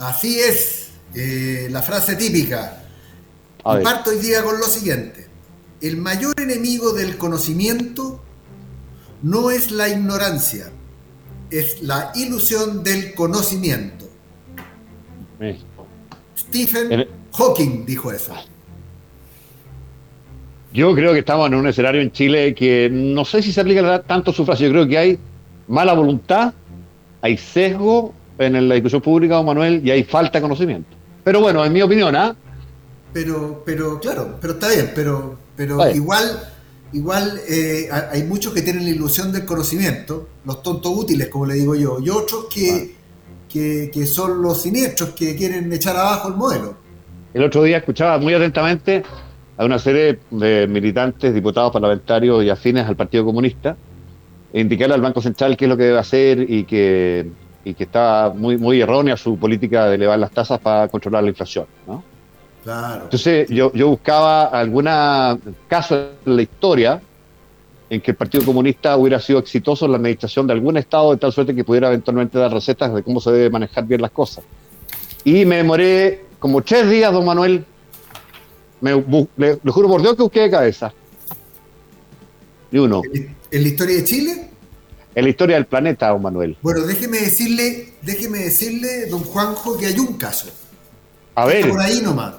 Así es, eh, la frase típica. Y parto hoy día con lo siguiente. El mayor enemigo del conocimiento no es la ignorancia, es la ilusión del conocimiento. Stephen Hawking dijo eso. Yo creo que estamos en un escenario en Chile que no sé si se aplica tanto su frase. Yo creo que hay mala voluntad, hay sesgo en la discusión pública, don Manuel, y hay falta de conocimiento. Pero bueno, en mi opinión, ¿ah? Pero, pero, claro, pero está bien, pero, pero igual, igual eh, hay muchos que tienen la ilusión del conocimiento, los tontos útiles, como le digo yo, y otros que, que, son los siniestros que quieren echar abajo el modelo. El otro día escuchaba muy atentamente a una serie de militantes, diputados parlamentarios y afines al Partido Comunista, e indicarle al Banco Central qué es lo que debe hacer y que y que está muy, muy errónea su política de elevar las tasas para controlar la inflación. ¿no? Claro. Entonces yo, yo buscaba alguna caso en la historia en que el Partido Comunista hubiera sido exitoso en la administración de algún Estado de tal suerte que pudiera eventualmente dar recetas de cómo se debe manejar bien las cosas. Y me demoré como tres días, don Manuel. Me, le, juro por Dios que busqué de cabeza. Y uno. ¿En la historia de Chile? En la historia del planeta, don Manuel. Bueno, déjeme decirle, déjeme decirle, don Juanjo, que hay un caso. A ver. Por ahí nomás.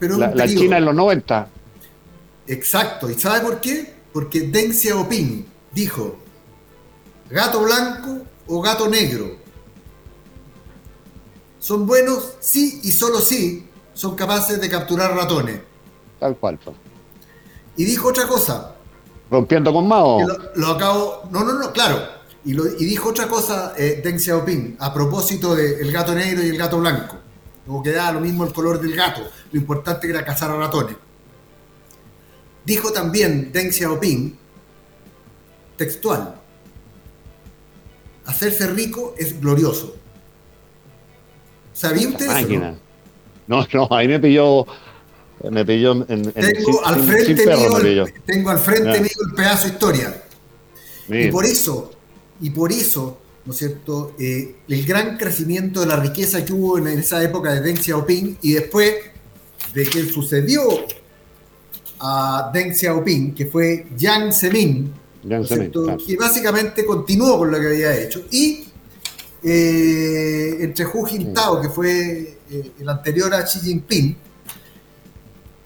Pero la, China en los 90. Exacto. ¿Y sabe por qué? Porque Deng Xiaoping dijo, gato blanco o gato negro. Son buenos sí y solo sí son capaces de capturar ratones. Tal cual. Y dijo otra cosa, ¿Rompiendo con Mao? Lo, acabo. No, no, no, claro. Y, lo, y dijo otra cosa eh, Deng Xiaoping a propósito del gato negro y el gato blanco. Como que da lo mismo el color del gato. Lo importante era cazar a ratones. Dijo también Deng Xiaoping, textual, hacerse rico es glorioso. ¿Sabía usted eso? No? no, ahí me pilló me pilló en, tengo, al frente mío, el, tengo al frente mío el pedazo de historia. Y por eso, y por eso, ¿no es cierto?, eh, el gran crecimiento de la riqueza que hubo en esa época de Deng Xiaoping y después de que sucedió a Deng Xiaoping, que fue Jiang Zemin, que básicamente continuó con lo que había hecho. Y eh, entre Hu Jintao, que fue eh, el anterior a Xi Jinping,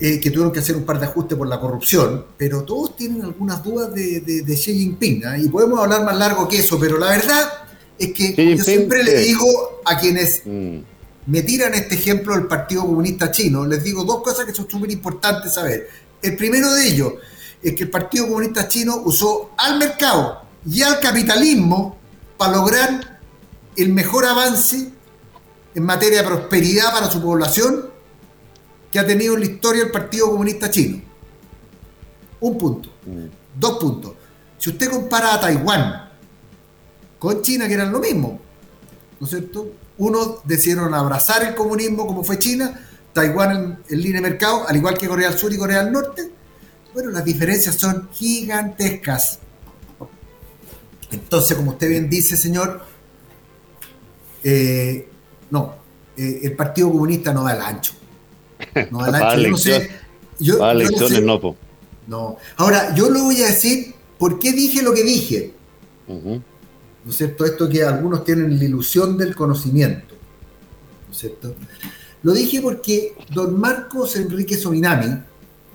eh, que tuvieron que hacer un par de ajustes por la corrupción, pero todos tienen algunas dudas de, de, Xi Jinping, ¿ah? y podemos hablar más largo que eso, pero la verdad es que yo siempre le digo a quienes mm. me tiran este ejemplo del Partido Comunista Chino, les digo dos cosas que son súper importantes saber. El primero de ellos es que el Partido Comunista Chino usó al mercado y al capitalismo para lograr el mejor avance en materia de prosperidad para su población que ha tenido en la historia el Partido Comunista Chino. Un punto. Mm. Dos puntos. Si usted compara a Taiwán con China, que eran lo mismo, ¿no es cierto? Unos decidieron abrazar el comunismo como fue China, Taiwán en, línea de mercado, al igual que Corea del Sur y Corea del Norte. Bueno, las diferencias son gigantescas. Entonces, como usted bien dice, señor, eh, no, eh, el Partido Comunista no da el ancho. No, no sé. Yo, no, Ahora, yo le voy a decir ¿por qué dije lo que dije? ¿No es cierto? Esto que algunos tienen la ilusión del conocimiento. ¿No es cierto? Lo dije porque don Marcos Enrique Sominami,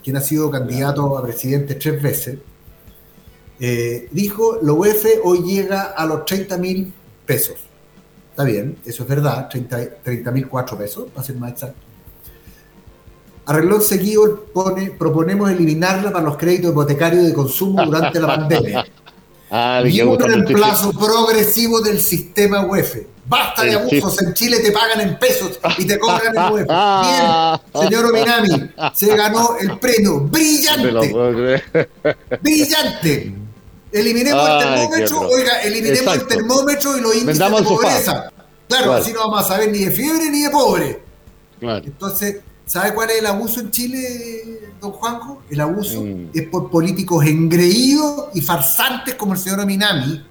quien ha sido candidato a presidente tres veces, eh, dijo, lo UEF hoy llega a los 30 mil pesos. Está bien, eso es verdad, 30 mil cuatro pesos, para ser más exacto. Arreglón seguido pone, proponemos eliminarla para los créditos hipotecarios de consumo durante la pandemia. Ah, y un reemplazo progresivo del sistema UEF. Basta de abusos, en Chile te pagan en pesos y te cobran en UEF. Bien, señor Ominami, se ganó el premio. Brillante. Brillante. Eliminemos el termómetro, oiga, eliminemos el termómetro y los índices de pobreza. Claro, así no vamos a saber ni de fiebre ni de pobre. Claro. Entonces, ¿sabe cuál es el abuso en Chile, don Juanjo? El abuso mm. es por políticos engreídos y farsantes como el señor Minami,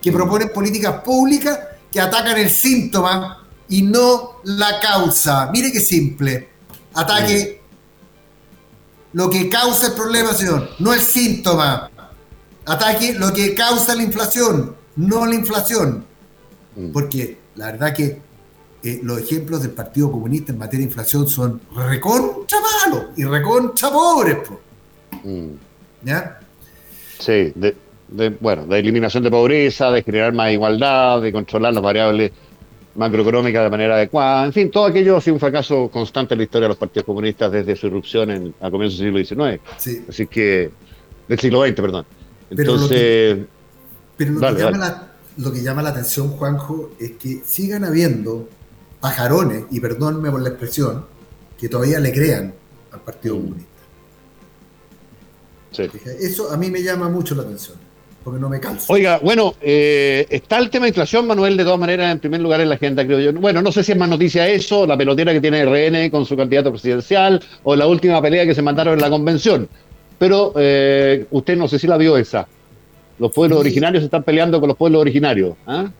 que mm. proponen políticas públicas que atacan el síntoma y no la causa. Mire qué simple. Ataque mm. lo que causa el problema, señor, no el síntoma ataque lo que causa la inflación, no la inflación. Mm. Porque la verdad que eh, los ejemplos del Partido Comunista en materia de inflación son recontra malos y recontra pobres. Mm. ¿Ya? Sí, de, bueno, de eliminación de pobreza, de generar más igualdad, de controlar las variables macroeconómicas de manera adecuada. En fin, todo aquello ha sido un fracaso constante en la historia de los partidos comunistas desde su irrupción en, a comienzos del siglo XIX. Sí. Así que, del siglo XX, perdón. Entonces. Pero lo que, llama la, atención, Juanjo, es que sigan habiendo pajarones, y perdónme por la expresión, que todavía le crean al Partido. Comunista. Eso a mí me llama mucho la atención, porque no me calza. Oiga, bueno, eh, está el tema de inflación, Manuel, de todas maneras, en primer lugar en la agenda, creo yo. Bueno, no sé si es más noticia eso, la pelotera que tiene RN con su candidato presidencial, o la última pelea que se mandaron en la convención. Pero eh, usted no sé si la vio esa. Los pueblos originarios se están peleando con los pueblos originarios. ¿ah?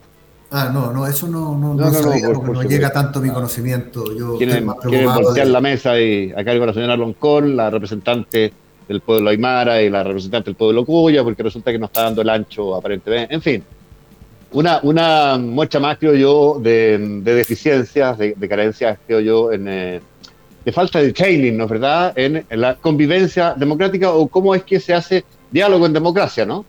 Ah, no, no, eso no, no, no, no, no llega tanto a mi conocimiento. Yo quieren, quieren voltear la mesa y a cargo de la señora Loncón, la representante del pueblo Aymara y la representante del pueblo Cuya, porque resulta que no está dando el ancho aparentemente. En fin, una, una muestra más, creo yo, de, deficiencias, de, carencias, creo yo, en, eh, de falta de training, ¿no es verdad?, en, la convivencia democrática o cómo es que se hace diálogo en democracia, ¿no?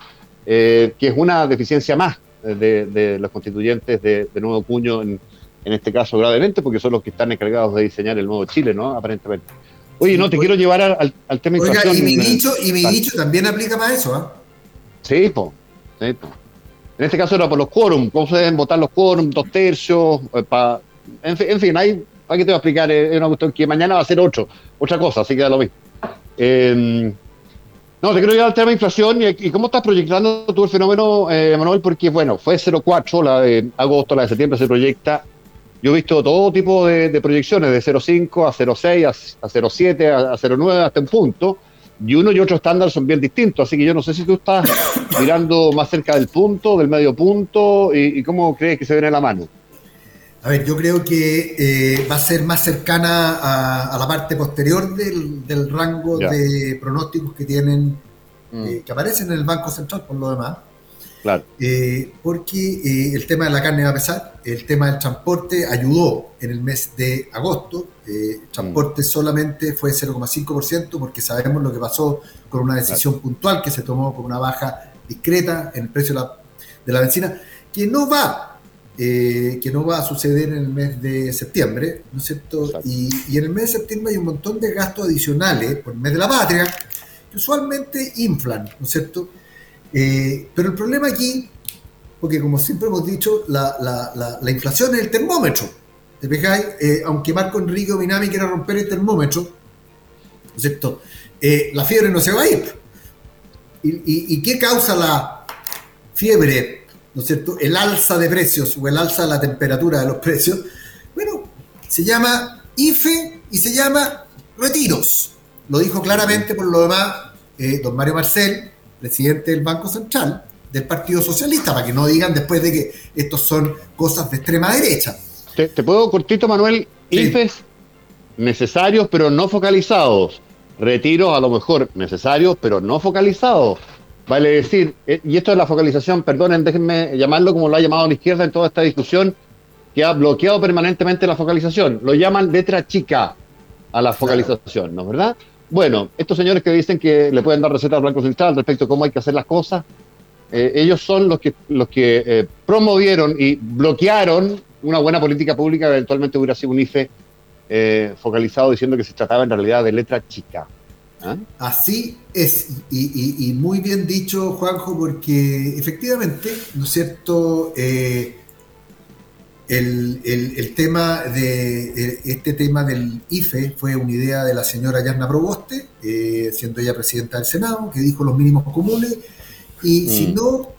Eh, que es una deficiencia más de, los constituyentes de, nuevo cuño, en, este caso gravemente, porque son los que están encargados de diseñar el nuevo Chile, ¿no? Aparentemente. Oye, no, te quiero llevar al, al tema Oiga, y mi dicho, y mi dicho también aplica para eso, ¿ah? Sí, po, En este caso era por los quórum, cómo se deben votar los quórum, dos tercios, eh, para... En, en fin, hay ¿Para qué te voy a explicar? Es una cuestión que mañana va a ser otro, otra cosa, así que da lo mismo. Em, no, te quiero llegar al tema de inflación y, cómo estás proyectando tú el fenómeno, eh, Manuel, porque bueno, fue 0,4 la de agosto, la de septiembre se proyecta. Yo he visto todo tipo de, proyecciones, de 0,5 a 0,6, a, 0,7, a, 0,9, hasta un punto. Y uno y otro estándar son bien distintos, así que yo no sé si tú estás mirando más cerca del punto, del medio punto, y cómo crees que se viene la mano. A ver, yo creo que eh, va a ser más cercana a, la parte posterior del, rango de pronósticos que tienen, mm. eh, que aparecen en el Banco Central por lo demás. Claro. Eh, porque el tema de la carne va a pesar, el tema del transporte ayudó en el mes de agosto, el transporte mm. solamente fue 0,5% porque sabemos lo que pasó con una decisión puntual que se tomó con una baja discreta en el precio de la, de la benzina, que no va eh, que no va a suceder en el mes de septiembre, ¿no es cierto? Y, en el mes de septiembre hay un montón de gastos adicionales por el mes de la patria que usualmente inflan, ¿no es cierto? Eh, pero el problema aquí, porque como siempre hemos dicho, la, inflación es el termómetro. ¿Te fijáis? Eh, aunque Marco Enrique Minami quiera romper el termómetro, ¿no es cierto? la fiebre no se va a ir. y qué causa la fiebre? ¿No es cierto?, el alza de precios o el alza de la temperatura de los precios, bueno, se llama IFE y se llama retiros. Lo dijo claramente por lo demás eh, don Mario Marcel, presidente del Banco Central del Partido Socialista, para que no digan después de que estos son cosas de extrema derecha. Te, puedo cortito, Manuel, IFES necesarios pero no focalizados. Retiros a lo mejor necesarios pero no focalizados. Vale decir, eh, y esto es la focalización, perdonen, déjenme llamarlo como lo ha llamado la izquierda en toda esta discusión, que ha bloqueado permanentemente la focalización. Lo llaman letra chica a la focalización, ¿no es verdad? Bueno, estos señores que dicen que le pueden dar recetas blanco central respecto a cómo hay que hacer las cosas, eh, ellos son los que, los que eh, promovieron y bloquearon una buena política pública que eventualmente hubiera sido un IFE focalizado diciendo que se trataba en realidad de letra chica. ¿Ah? Así es, y, muy bien dicho, Juanjo, porque efectivamente, ¿no es cierto? Eh, el, tema de este tema del IFE fue una idea de la señora Yarna Proboste, eh, siendo ella presidenta del Senado, que dijo los mínimos comunes, y si mm. no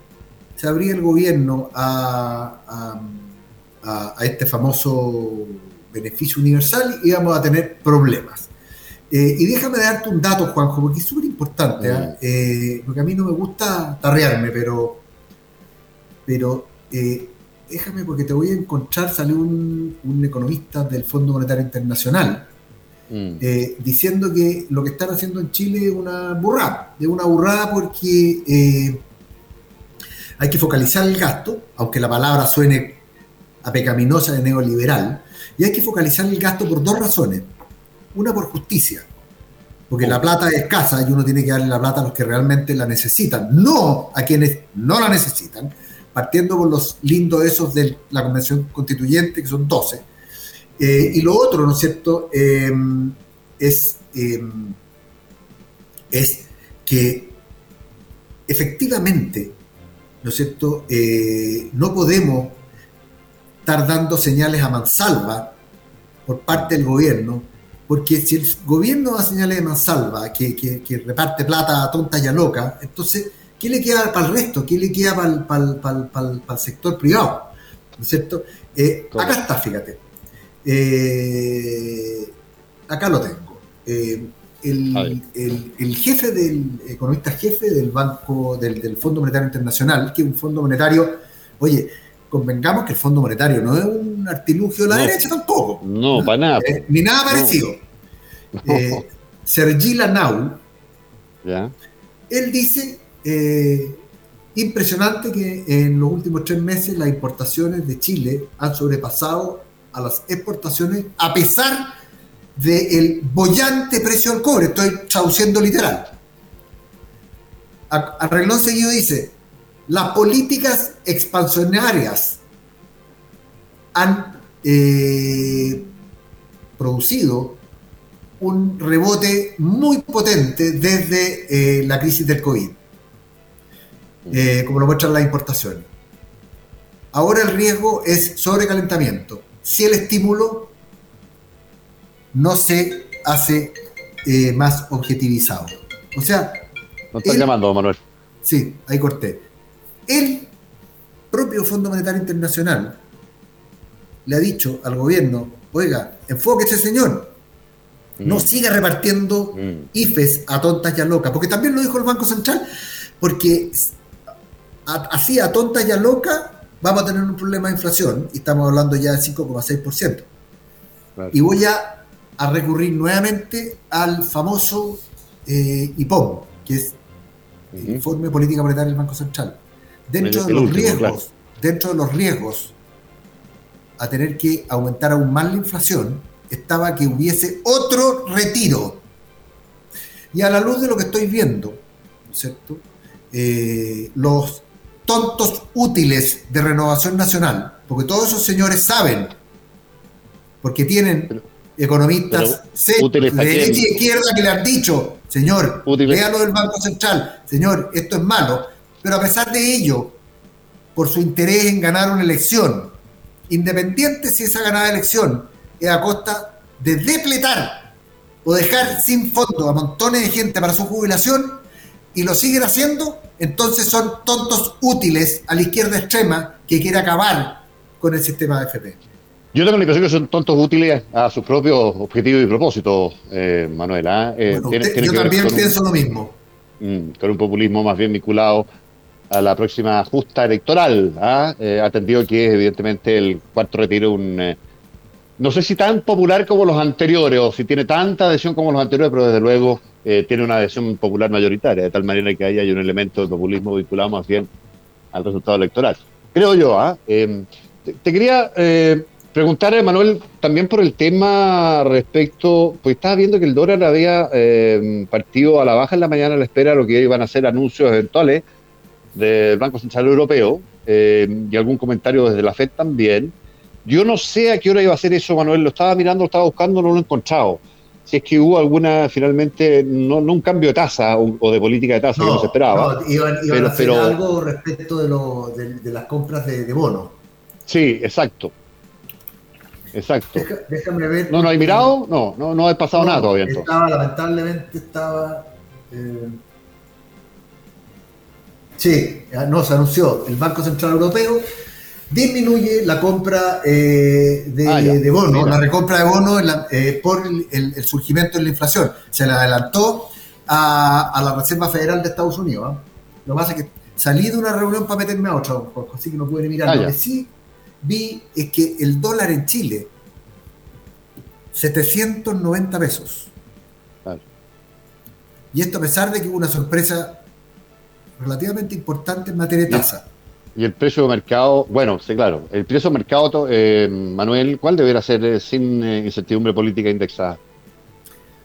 se abría el gobierno a, a este famoso beneficio universal, íbamos a tener problemas. Eh, y déjame darte un dato, Juanjo, porque es súper importante, ¿ah? eh, porque a mí no me gusta tarrearme, pero, pero eh, déjame porque te voy a encontrar, salió un, economista del Fondo Monetario Internacional mm. diciendo que lo que están haciendo en Chile es una burrada, es una burrada porque hay que focalizar el gasto, aunque la palabra suene a pecaminosa de neoliberal, y hay que focalizar el gasto por dos razones una por justicia, porque la plata es escasa y uno tiene que darle la plata a los que realmente la necesitan, no a quienes no la necesitan, partiendo por los lindos esos de la Convención Constituyente, que son 12. Eh, y lo otro, ¿no es cierto?, eh, es, eh, es que efectivamente, ¿no es cierto?, no podemos estar dando señales a mansalva por parte del gobierno porque si el gobierno da señales de mansalva, que, que, reparte plata a tonta y a loca, entonces, ¿qué le queda para el resto? ¿Qué le queda para el, sector privado? ¿No es cierto? Eh, acá está, fíjate. Eh, acá lo tengo. Eh, el, jefe del economista jefe del Banco del, Fondo Monetario Internacional, que es un fondo monetario, oye, convengamos que el Fondo Monetario no es un artilugio de la derecha tampoco. No, para nada. Eh, ni nada parecido. Eh, Sergi Lanau, él dice, eh, impresionante que en los últimos tres meses las importaciones de Chile han sobrepasado a las exportaciones a pesar del bollante precio del cobre. Estoy traduciendo literal. A, seguido dice, las políticas expansionarias han eh, producido un rebote muy potente desde eh, la crisis del COVID, eh, como lo muestran las importaciones. Ahora el riesgo es sobrecalentamiento. Si el estímulo no se hace más objetivizado. O sea... ¿No están llamando, Manuel? Sí, ahí corté. El propio Fondo Monetario Internacional le ha dicho al gobierno, oiga, enfóquese señor, no mm. siga repartiendo mm. IFES a tontas y a locas, porque también lo dijo el Banco Central, porque así a tontas y a locas vamos a tener un problema de inflación, y estamos hablando ya del 5,6%. Y voy a, recurrir nuevamente al famoso eh, IPOM, que es el Informe Política Monetaria del Banco Central dentro de los riesgos, dentro de los riesgos a tener que aumentar aún más la inflación, estaba que hubiese otro retiro. Y a la luz de lo que estoy viendo, ¿cierto? Eh, los tontos útiles de renovación nacional, porque todos esos señores saben, porque tienen economistas de derecha y izquierda que le han dicho, señor, véalo del Banco Central, señor, esto es malo, pero a pesar de ello, por su interés en ganar una elección, independiente si esa ganada elección es a costa de depletar o dejar sin fondo a montones de gente para su jubilación y lo siguen haciendo, entonces son tontos útiles a la izquierda extrema que quiere acabar con el sistema de FP. Yo tengo la impresión que son tontos útiles a sus propios objetivos y propósitos, eh, Manuela. ¿eh? Eh, yo también pienso lo mismo. Mm, con un populismo más bien vinculado a la próxima justa electoral. ¿ah? Eh, atendido que es evidentemente el cuarto retiro un... Eh, no sé si tan popular como los anteriores o si tiene tanta adhesión como los anteriores, pero desde luego eh, tiene una adhesión popular mayoritaria, de tal manera que ahí hay un elemento de populismo vinculado más bien al resultado electoral. Creo yo, ¿ah? Em, te, quería eh, preguntar, Manuel, también por el tema respecto, pues estaba viendo que el dólar había em, partido a la baja en la mañana a la espera de lo que iban a ser anuncios eventuales del Banco Central Europeo em, y algún comentario desde la FED también. Yo no sé a qué hora iba a ser eso, Manuel, lo estaba mirando, lo estaba buscando, no lo he encontrado si es que hubo alguna, finalmente, no, no un cambio de tasa o, de política de tasa que no se esperaba. No, iban, a hacer algo respecto de, lo, de, las compras de, bonos. Sí, exacto. Exacto. déjame ver. ¿No, no hay mirado? No, no, no ha pasado nada todavía. Estaba, lamentablemente, estaba. Eh, sí, no, se anunció el Banco Central Europeo disminuye la compra eh, de, ah, de, bonos, la recompra de bonos eh, por el, surgimiento de la inflación. Se le adelantó a, la Reserva Federal de Estados Unidos. ¿ah? Lo que pasa es que salí de una reunión para meterme a otra, así que no pude mirar. Ah, Lo que sí vi es que el dólar en Chile, 790 pesos. Y esto a pesar de que hubo una sorpresa relativamente importante en materia de tasa. Y el precio de mercado, bueno, sí, claro, el precio de mercado, eh, Manuel, ¿cuál debería ser eh, sin eh, incertidumbre política indexada?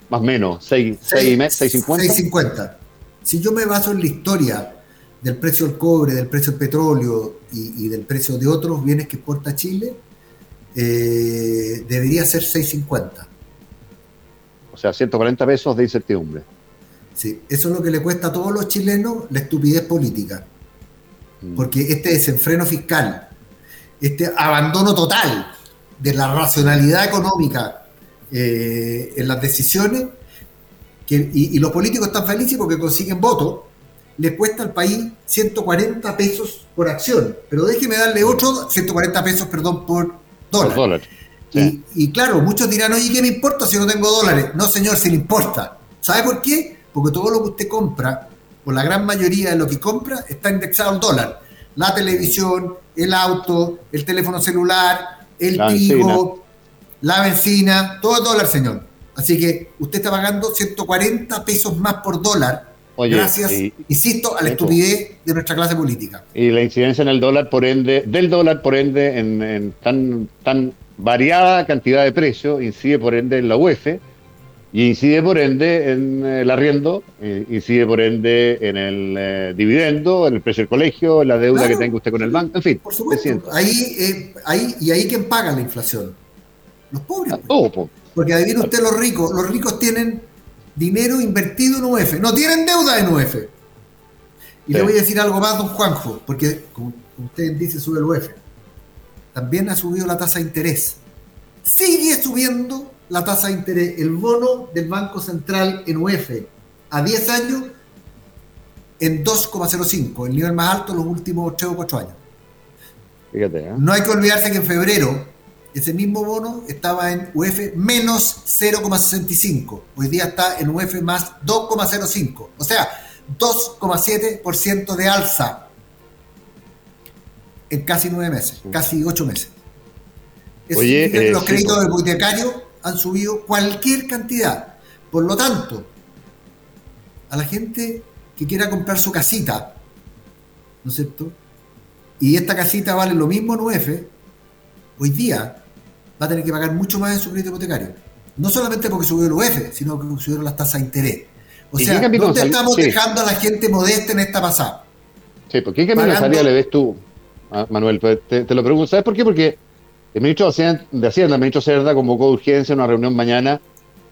Más o menos, 6,50. 6,50. Si yo me baso en la historia del precio del cobre, del precio del petróleo y, del precio de otros bienes que exporta Chile, debería ser 6,50. O sea, 140 pesos de incertidumbre. Sí, eso es lo que le cuesta a todos los chilenos la estupidez política. Mm. porque este desenfreno fiscal, este abandono total de la racionalidad económica eh, en las decisiones, y, los políticos están felices porque consiguen votos, les cuesta al país 140 pesos por acción, pero déjeme darle otro 140 pesos, perdón, por dólar. Y, claro, muchos dirán, oye, ¿qué me importa si no tengo dólares? No, señor, si le importa. ¿Sabe por qué? Porque todo lo que usted compra o la gran mayoría de lo que compra está indexado al dólar. La televisión, el auto, el teléfono celular, el trigo, la benzina, todo dólar, señor. Así que usted está pagando 140 pesos más por dólar. gracias, insisto, a la estupidez de nuestra clase política. Y la incidencia en el dólar, por ende, del dólar, por ende, en, en tan, tan variada cantidad de precios, incide por ende en la UEF y incide por ende en el arriendo, incide por ende en el eh, dividendo, en el precio del colegio, en la deuda que tenga usted con el banco, en fin. Por supuesto. Ahí, eh, ahí, y ahí quién paga la inflación. Los pobres. Pues. Porque adivina usted los ricos. Los ricos tienen dinero invertido en UF. No tienen deuda en UF. Y le voy a decir algo más, don Juanjo, porque como usted dice, sube el UF. También ha subido la tasa de interés. Sigue subiendo la tasa de interés, el bono del Banco Central en UF a 10 años en 2,05, el nivel más alto en los últimos 3 o 4 años. Fíjate, ¿eh? No hay que olvidarse que en febrero ese mismo bono estaba en UF menos 0,65. Hoy día está en UF más 2,05. O sea, 2,7% de alza en casi 9 meses, casi 8 meses. Oye, eh, los créditos hipotecarios han subido cualquier cantidad. Por lo tanto, a la gente que quiera comprar su casita, ¿no es cierto? Y esta casita vale lo mismo en UF, hoy día va a tener que pagar mucho más en su crédito hipotecario. No solamente porque subió el UF, sino porque subieron las tasas de interés. O sea, ¿dónde estamos dejando a la gente modesta en esta pasada? Sí, ¿por qué camino Pagando... le ves tú, Manuel? Pues te, te, lo pregunto, ¿sabes por qué? Porque el ministro de Hacienda, el ministro Cerda, convocó de urgencia una reunión mañana,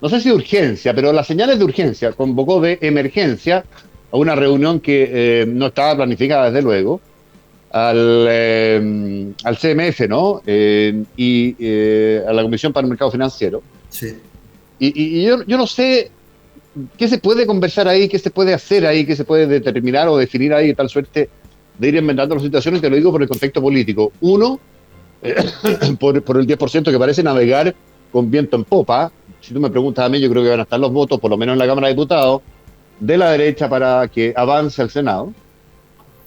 no sé si de urgencia, pero las señales de urgencia, convocó de emergencia a una reunión que eh, no estaba planificada desde luego, al, eh, al CMF, ¿no? Eh, y a la Comisión para el Mercado Financiero. Sí. Y, yo, yo, no sé qué se puede conversar ahí, qué se puede hacer ahí, qué se puede determinar o definir ahí de tal suerte de ir inventando las situaciones, te lo digo por el contexto político. Uno, por, el 10% que parece navegar con viento en popa. Si tú me preguntas a mí, yo creo que van a estar los votos, por lo menos en la Cámara de Diputados, de la derecha para que avance el Senado.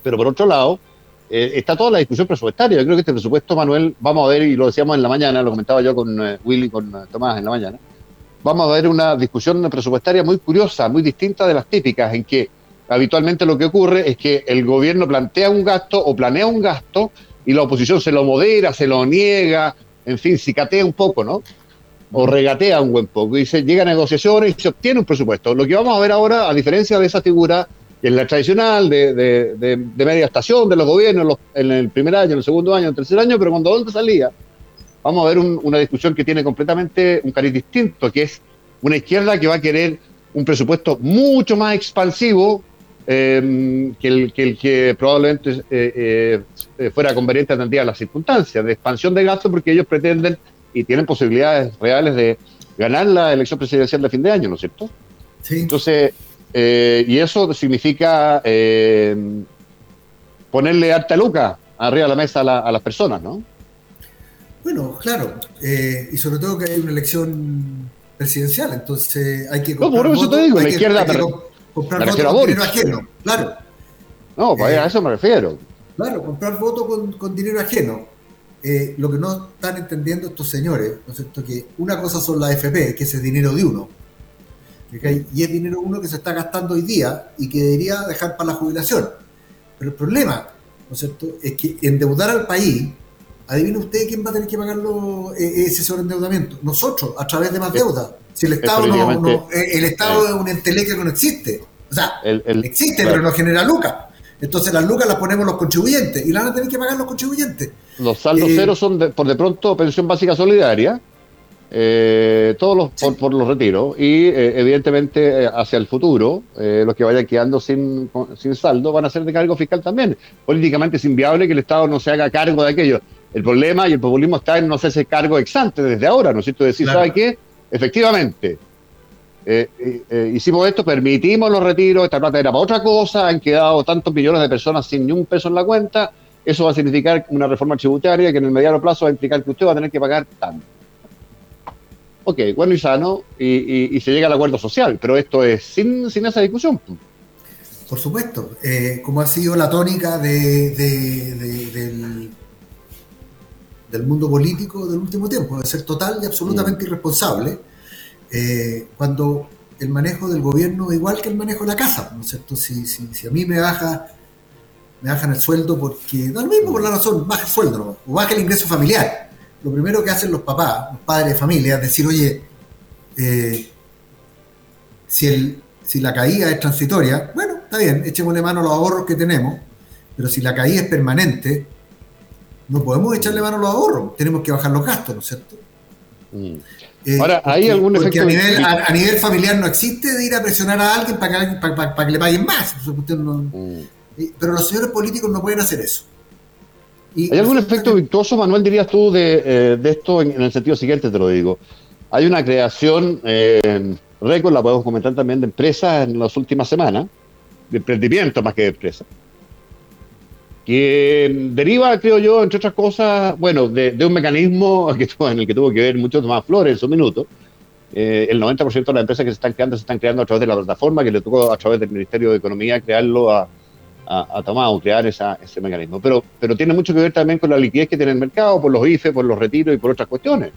Pero por otro lado, eh, está toda la discusión presupuestaria. Yo creo que este presupuesto, Manuel, vamos a ver, y lo decíamos en la mañana, lo comentaba yo con eh, Willy, con eh, Tomás en la mañana, vamos a ver una discusión presupuestaria muy curiosa, muy distinta de las típicas, en que habitualmente lo que ocurre es que el gobierno plantea un gasto o planea un gasto y la oposición se lo modera, se lo niega, en fin, cicatea un poco, ¿no? O regatea un buen poco y se llega a negociaciones y se obtiene un presupuesto. Lo que vamos a ver ahora, a diferencia de esa figura, que es la tradicional de, de, media estación de los gobiernos en el primer año, en el segundo año, en el tercer año, pero cuando dónde salía, vamos a ver una discusión que tiene completamente un cariz distinto, que es una izquierda que va a querer un presupuesto mucho más expansivo Em, que, el, que, probablemente eh, eh, fuera conveniente atendida a las circunstancias de expansión de gasto, porque ellos pretenden y tienen posibilidades reales de ganar la elección presidencial de fin de año, ¿no es cierto? Sí. Entonces, eh, y eso significa em, ponerle alta luca arriba de la mesa a, las personas, ¿no? Bueno, claro, y sobre todo que hay una elección presidencial, entonces hay que... No, por eso te digo, la izquierda comprar votos con dinero ajeno, claro. No, pues a eso me refiero. Claro, comprar votos con, dinero ajeno. Eh, lo que no están entendiendo estos señores, ¿no es cierto? Que una cosa son las FP, que es el dinero de uno. Y es dinero uno que se está gastando hoy día y que debería dejar para la jubilación. Pero el problema, ¿no es cierto?, es que endeudar al país, adivina usted quién va a tener que pagar eh, ese sobreendeudamiento. Nosotros, a través de más deuda. Si el Estado no, eh, el Estado es un enteleque que no existe. O sea, existe, pero no genera lucas. Entonces las lucas las ponemos los contribuyentes y las van a tener que pagar los contribuyentes. Los saldos eh, ceros son por de pronto pensión básica solidaria, eh, todos los por, los retiros y evidentemente hacia el futuro los que vayan quedando sin, sin saldo van a ser de cargo fiscal también. Políticamente es inviable que el Estado no se haga cargo de aquello. El problema y el populismo está en no hacerse cargo exante desde ahora, ¿no es cierto? Decir, ¿sabe qué? Efectivamente, eh, eh, eh, hicimos esto, permitimos los retiros, esta plata era para otra cosa, han quedado tantos millones de personas sin ni un peso en la cuenta, eso va a significar una reforma tributaria que en el mediano plazo va a implicar que usted va a tener que pagar tanto. Ok, bueno y sano, y, se llega al acuerdo social, pero esto es sin, sin esa discusión. Por supuesto, como ha sido la tónica de, del del mundo político del último tiempo, de ser total y absolutamente mm. irresponsable, eh, cuando el manejo del gobierno es igual que el manejo de la casa, ¿no es cierto? Si, si, a mí me baja me bajan el sueldo porque da lo mismo por la razón, baja el sueldo o baja el ingreso familiar. Lo primero que hacen los papás, los padres de familia, es decir, oye, eh, si, el, si la caída es transitoria, bueno, está bien, echémosle mano a los ahorros que tenemos, pero si la caída es permanente, no podemos echarle mano a los ahorros, tenemos que bajar los gastos, ¿no es cierto? Mm. Eh, Ahora, ¿hay algún efecto? A nivel, a, nivel, familiar no existe de ir a presionar a alguien para que, para, que le paguen más. Mm. Pero los señores políticos no pueden hacer eso. ¿Hay algún efecto virtuoso, Manuel, dirías tú, de, eh, esto en, el sentido siguiente, te lo digo? Hay una creación eh, récord, la podemos comentar también, de empresas en las últimas semanas, de emprendimiento más que de empresas que deriva, creo yo, entre otras cosas, bueno, de, un mecanismo que, en el que tuvo que ver mucho más Flores en su minuto. Eh, el 90% de las empresas que se están creando se están creando a través de la plataforma, que le tocó a través del Ministerio de Economía crearlo a, a, a crear esa, ese mecanismo. Pero, pero tiene mucho que ver también con la liquidez que tiene el mercado, por los IFE, por los retiros y por otras cuestiones.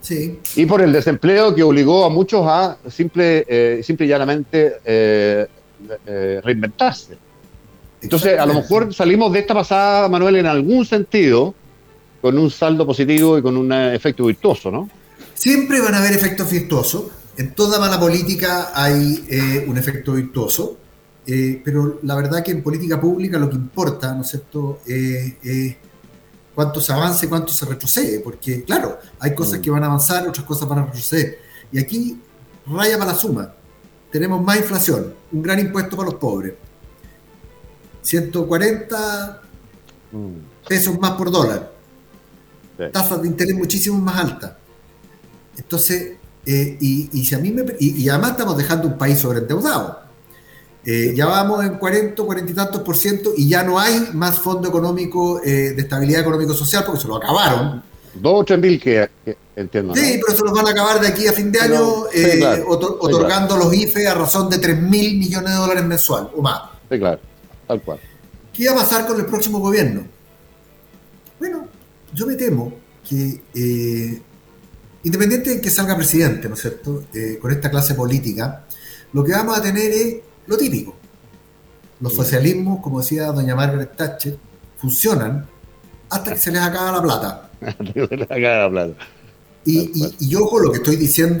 Sí. Y por el desempleo que obligó a muchos a simple, eh, simple y llanamente eh, reinventarse. Entonces, a lo mejor salimos de esta pasada, Manuel, en algún sentido, con un saldo positivo y con un efecto virtuoso, ¿no? Siempre van a haber efectos virtuosos. En toda mala política hay eh, un efecto virtuoso. Eh, pero la verdad que en política pública lo que importa, ¿no es cierto?, eh, es cuánto se avanza y cuánto se retrocede. Porque, claro, hay cosas mm. que van a avanzar, otras cosas van a retroceder. Y aquí raya para la suma. Tenemos más inflación, un gran impuesto para los pobres 140 mm. pesos más por dólar. Tasas de interés muchísimo más altas. Entonces, eh, y, si a mí me, y, además estamos dejando un país sobreendeudado. Eh, ya vamos en 40, 40 y tantos por ciento y ya no hay más fondo económico eh, de estabilidad económico-social porque se lo acabaron. Dos o tres mil que, entiendo. Sí, pero se los van a acabar de aquí a fin de año otorgando los IFE a razón de 3 mil millones de dólares mensual o más. Sí, claro. Tal cual. ¿Qué va a pasar con el próximo gobierno? Bueno, yo me temo que eh, independiente de que salga presidente, ¿no es cierto?, eh, con esta clase política, lo que vamos a tener es lo típico. Los socialismos, como decía doña Margaret Thatcher, funcionan hasta que se les acaba la plata. se les acaba la plata. Y, y, y ojo lo que estoy diciendo.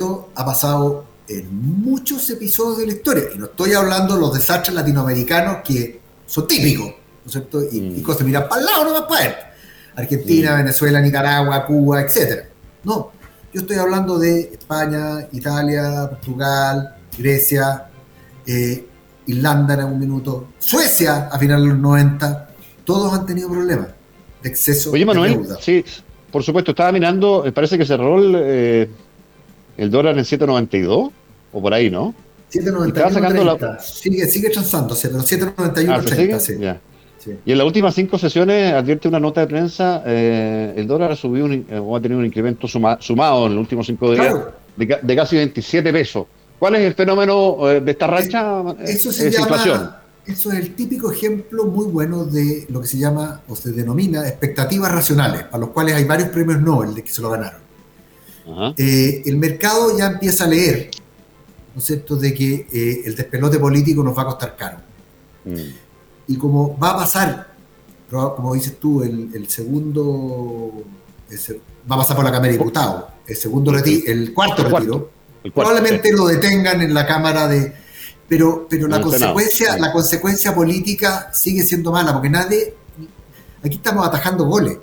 ha pasado en muchos episodios de la historia. Y no estoy hablando de los desastres latinoamericanos que son típicos, ¿no es cierto? Y, mm. cosas, mira, para el lado no va para él. Argentina, mm. Venezuela, Nicaragua, Cuba, etc. No, yo estoy hablando de España, Italia, Portugal, Grecia, eh, Irlanda en algún minuto, Suecia a finales de los 90. Todos han tenido problemas de exceso Oye, Manuel, de deuda. Sí, por supuesto, estaba mirando, me parece que cerró el, eh, el dólar en 7.92 o por ahí, ¿no? 7.91 sigue, sigue transándose, pero 7.91 ah, sí. Y en las últimas cinco sesiones, advierte una nota de prensa, eh, el dólar ha subido un, eh, ha tenido un incremento sumado en los últimos cinco días de, casi 27 pesos. ¿Cuál es el fenómeno eh, de esta racha? Eso se llama, Eso es el típico ejemplo muy bueno de lo que se llama o se denomina expectativas racionales, para los cuales hay varios premios Nobel de que se lo ganaron. Eh, el mercado ya empieza a leer, ¿no es cierto?, de que eh, el despelote político nos va a costar caro. Mm. Y como va a pasar, como dices tú, el, segundo, va a pasar por la Cámara de Diputados, el segundo retiro, el cuarto retiro, probablemente lo detengan en la Cámara de... Pero, pero la, consecuencia, la consecuencia política sigue siendo mala, porque nadie... Aquí estamos atajando goles.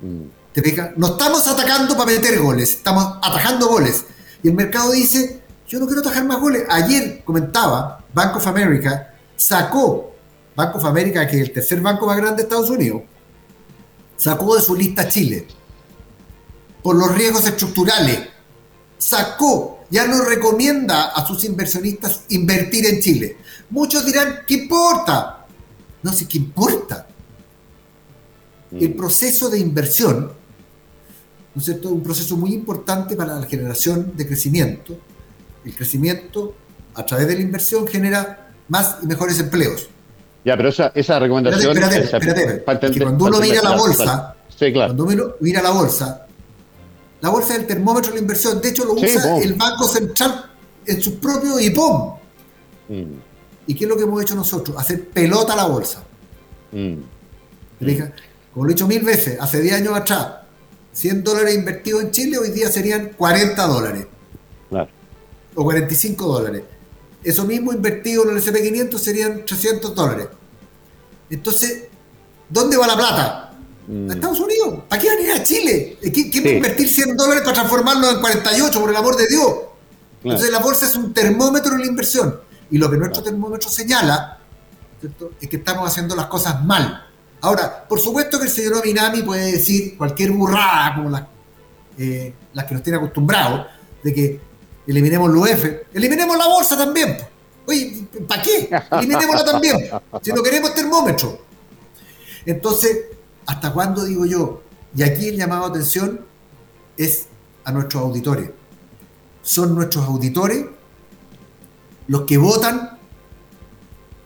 Mm. ¿Te No estamos atacando para meter goles, estamos atajando goles. Y el mercado dice, yo no quiero atajar más goles. Ayer comentaba, Bank of America sacó, Bank of America, que es el tercer banco más grande de Estados Unidos, sacó de su lista Chile por los riesgos estructurales. Sacó, ya no recomienda a sus inversionistas invertir en Chile. Muchos dirán, ¿qué importa? No sé, ¿qué importa? El mm. proceso de inversión ¿no es cierto? Un proceso muy importante para la generación de crecimiento. El crecimiento, a través de la inversión, genera más y mejores empleos. Ya, pero esa, esa recomendación... Espérate, espérate, cuando uno mira la bolsa, cuando uno mira la bolsa, la bolsa es el termómetro de la inversión. De hecho, lo usa el Banco Central en su propio IPOM. Mm. ¿Y qué es lo que hemos hecho nosotros? Hacer pelota a la bolsa. Mm. Como lo he dicho mil veces, hace 10 años atrás, 100 dólares invertidos en Chile hoy día serían 40 dólares. Claro. O 45 dólares. Eso mismo invertido en el SP500 serían 300 dólares. Entonces, ¿dónde va la plata? Mm. A Estados Unidos. ¿Para qué van a ir a Chile? ¿Quién va a invertir 100 dólares para transformarlo en 48, por el amor de Dios? Entonces, la bolsa es un termómetro de la inversión. Y lo que nuestro termómetro señala es que estamos haciendo las cosas mal. Ahora, por supuesto que el señor Minami puede decir cualquier burrada como las, eh, las que nos tiene acostumbrados, de que eliminemos el UF, eliminemos la bolsa también. Oye, ¿para qué? Eliminémosla también, si no queremos termómetro. Entonces, ¿hasta cuándo digo yo? Y aquí el llamado a atención es a nuestros auditores. Son nuestros auditores los que votan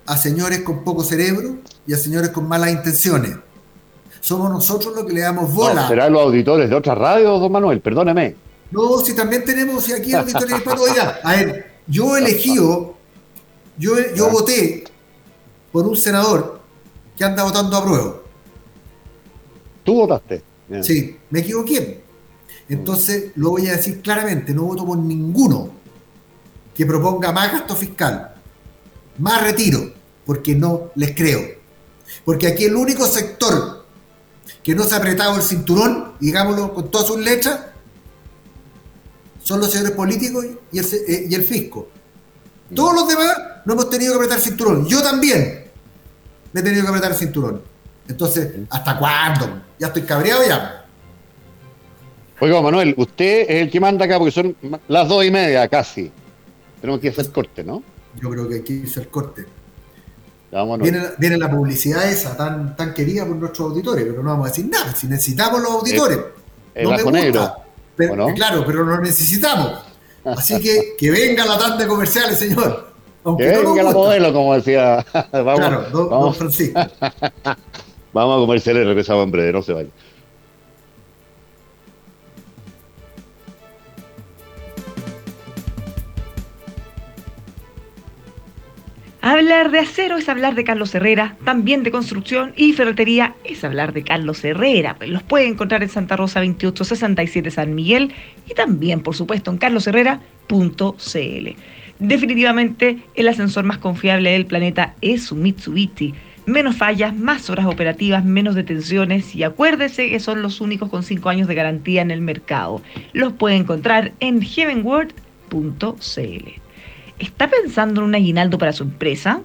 a señores con poco cerebro y a señores con malas intenciones. Somos nosotros los que le damos bola. No, ¿Serán los auditores de otras radios, don Manuel? Perdóneme. No, si también tenemos aquí auditores de Oiga, a ver, yo elegido, yo, yo voté por un senador que anda votando a prueba. ¿Tú votaste? Sí, me equivoqué. Entonces, lo voy a decir claramente, no voto por ninguno que proponga más gasto fiscal, más retiro, porque no les creo. Porque aquí el único sector que no se ha apretado el cinturón, digámoslo con todas sus letras, son los señores políticos y el, eh, y el fisco. Todos los demás no hemos tenido que apretar el cinturón. Yo también me he tenido que apretar el cinturón. Entonces, ¿hasta cuándo? Ya estoy cabreado ya. Oiga, Manuel, usted es el que manda acá porque son las dos y media casi. Tenemos que hacer corte, ¿no? Yo creo que aquí hizo el corte. Viene, viene, la publicidad esa tan, tan querida por nuestros auditores, pero no vamos a decir nada. Si necesitamos los auditores. El, no me gusta, pero, Claro, pero lo necesitamos. Así que que venga la tanda comerciales, señor. Aunque que venga la modelo, como decía. vamos, claro, don, Francisco. vamos a comerciales regresamos en breve, no se vaya. Hablar de acero es hablar de Carlos Herrera, también de construcción y ferretería es hablar de Carlos Herrera. Los puede encontrar en Santa Rosa 2867 San Miguel y también, por supuesto, en carlosherrera.cl. Definitivamente, el ascensor más confiable del planeta es un Mitsubishi. Menos fallas, más horas operativas, menos detenciones y acuérdese que son los únicos con 5 años de garantía en el mercado. Los puede encontrar en heavenworld.cl. ¿Está pensando en un aguinaldo para su empresa?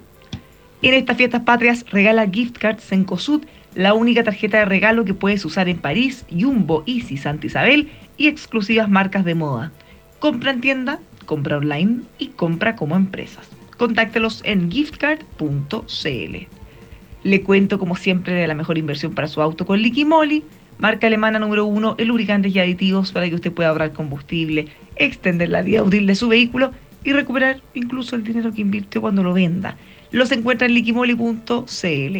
En estas fiestas patrias regala gift cards en COSUD, la única tarjeta de regalo que puedes usar en París, Jumbo, Easy, Santa Isabel y exclusivas marcas de moda. Compra en tienda, compra online y compra como empresas. Contáctelos en giftcard.cl. Le cuento como siempre de la mejor inversión para su auto con Liquimoli, marca alemana número uno en lubricantes y aditivos para que usted pueda ahorrar combustible, extender la vida útil de su vehículo y recuperar incluso el dinero que invirtió cuando lo venda. Los encuentra en liquimoli.cl.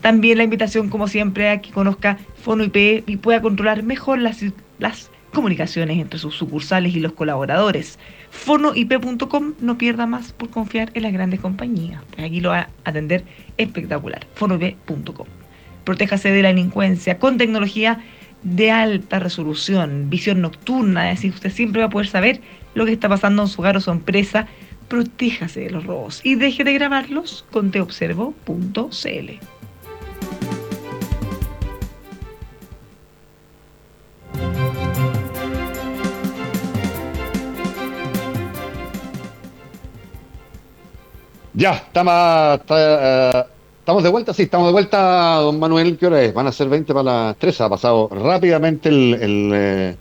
También la invitación, como siempre, a que conozca Fono IP y pueda controlar mejor las, las comunicaciones entre sus sucursales y los colaboradores. Fonoip.com no pierda más por confiar en las grandes compañías. Aquí lo va a atender espectacular. Fonoip.com. Protéjase de la delincuencia con tecnología de alta resolución, visión nocturna, es decir, usted siempre va a poder saber lo que está pasando en su hogar o su empresa. Protéjase de los robos y deje de grabarlos con teobservo.cl. Ya, estamos, eh, estamos de vuelta, sí, estamos de vuelta, don Manuel, ¿qué hora es? Van a ser 20 para las 3, ha pasado rápidamente el, eh,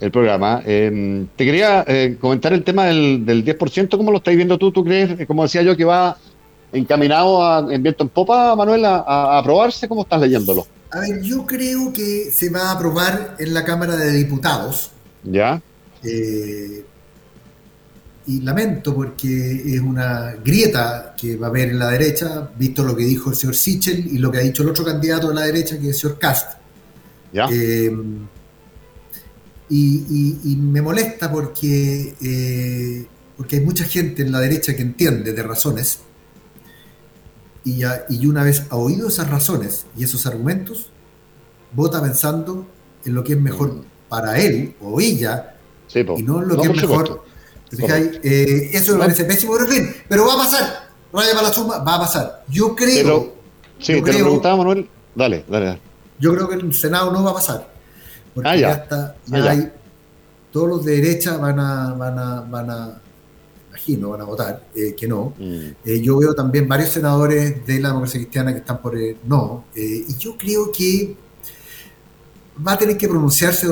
el programa. Em, te quería eh, comentar el tema del, del 10%, ¿cómo lo estáis viendo tú? ¿Tú crees, eh, como decía yo, que va encaminado a, en viento en popa, Manuel, a, aprobarse? ¿Cómo estás leyéndolo? A ver, yo creo que se va a aprobar en la Cámara de Diputados. Ya. Eh, y lamento porque es una grieta que va a haber en la derecha, visto lo que dijo el señor Sichel y lo que ha dicho el otro candidato de la derecha, que es el señor Cast. Ya. Y, me molesta porque, eh, porque hay mucha gente en la derecha que entiende de razones y, y una vez ha oído esas razones y esos argumentos, vota pensando en lo que es mejor mm. para él o ella y no en lo que es mejor. Eh, eso me parece pésimo, pero fin, pero va a pasar. Raya para la suma, va a pasar. Yo creo. sí, te lo preguntaba, Manuel. Dale, dale. Yo creo que el Senado no va a pasar porque ah, ya. está, ya ah, hay, todos los de derecha van a, van a, van a imagino, van a votar, eh, que no. Mm. Eh, yo veo también varios senadores de la democracia cristiana que están por el no, eh, y yo creo que va a tener que pronunciarse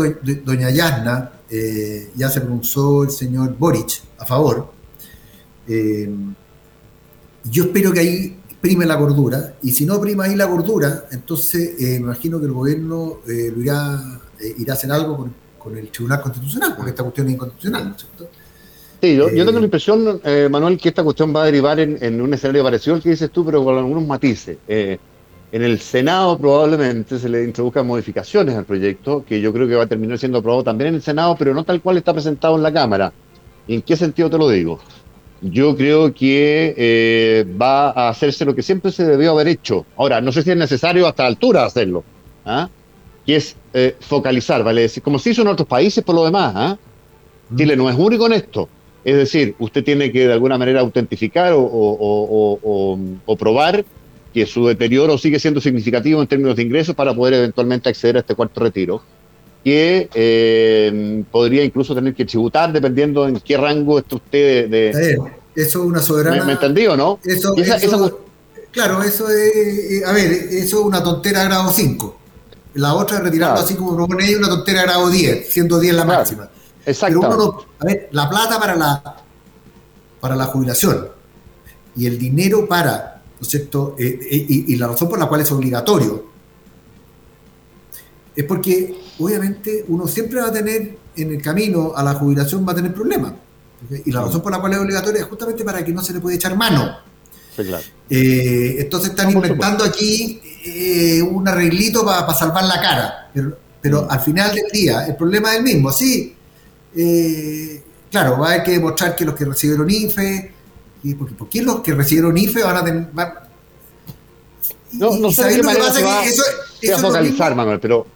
doña Yasna, ya se pronunció el señor Boric a favor. yo espero que ahí prime la gordura, y si no prima ahí la gordura, entonces me imagino que el gobierno lo irá eh, ir a hacer algo con, el Tribunal Constitucional, porque esta cuestión es inconstitucional, ¿no es cierto? Sí, yo, tengo la eh, impresión, eh, Manuel, que esta cuestión va a derivar en, un escenario parecido al que dices tú, pero con algunos matices. En el Senado probablemente se le introduzcan modificaciones al proyecto, que yo creo que va a terminar siendo aprobado también en el Senado, pero no tal cual está presentado en la Cámara. ¿Y en qué sentido te lo digo? Yo creo que va a hacerse lo que siempre se debió haber hecho. Ahora, no sé si es necesario hasta la altura hacerlo. ¿ah? que es eh, focalizar, ¿vale? decir, como se hizo en otros países por lo demás, ¿ah? Chile no es único en esto. Es decir, usted tiene que de alguna manera autentificar o, probar que su deterioro sigue siendo significativo en términos de ingresos para poder eventualmente acceder a este cuarto retiro. que eh, podría incluso tener que tributar dependiendo en qué rango esté usted de... eso es una soberana... ¿Me, entendió, no? Eso, claro, eso es... Eh, a ver, eso es una tontera grado 5. La otra retirando así como propone una tontera grado 10, siendo 10 la máxima. Exacto. Pero uno a ver, la plata para la, para la jubilación y el dinero para, ¿no es cierto? Eh, y la razón por la cual es obligatorio es porque obviamente uno siempre va a tener en el camino a la jubilación va a tener problemas. Y la razón por la cual es obligatoria es justamente para que no se le puede echar mano. Eh, entonces están inventando aquí eh, un arreglito para salvar la cara. Pero, mm. al final del día, el problema es el mismo. Sí, eh, claro, va a haber que demostrar que los que recibieron IFE, y ¿por qué los que recibieron IFE van a tener... no, no sé qué manera se va, a focalizar, Manuel, pero